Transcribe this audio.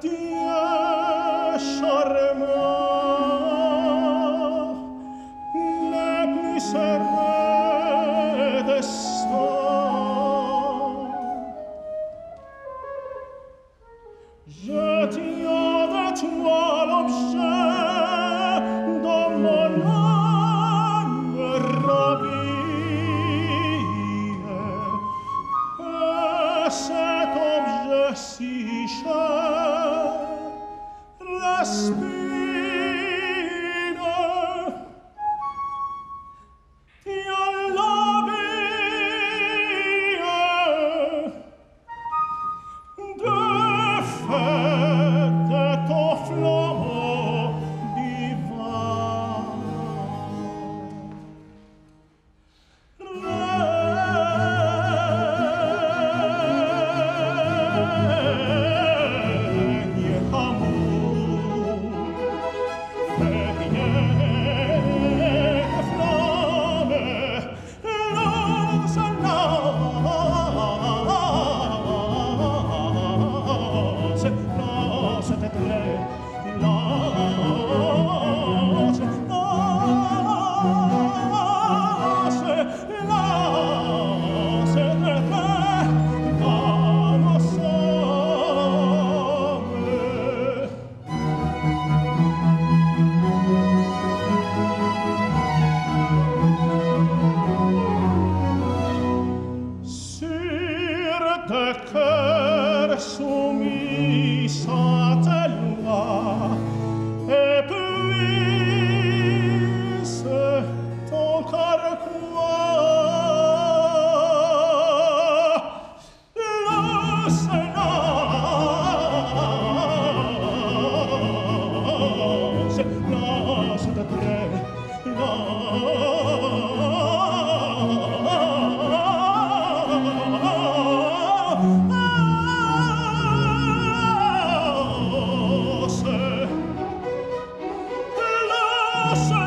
dear. Rosa.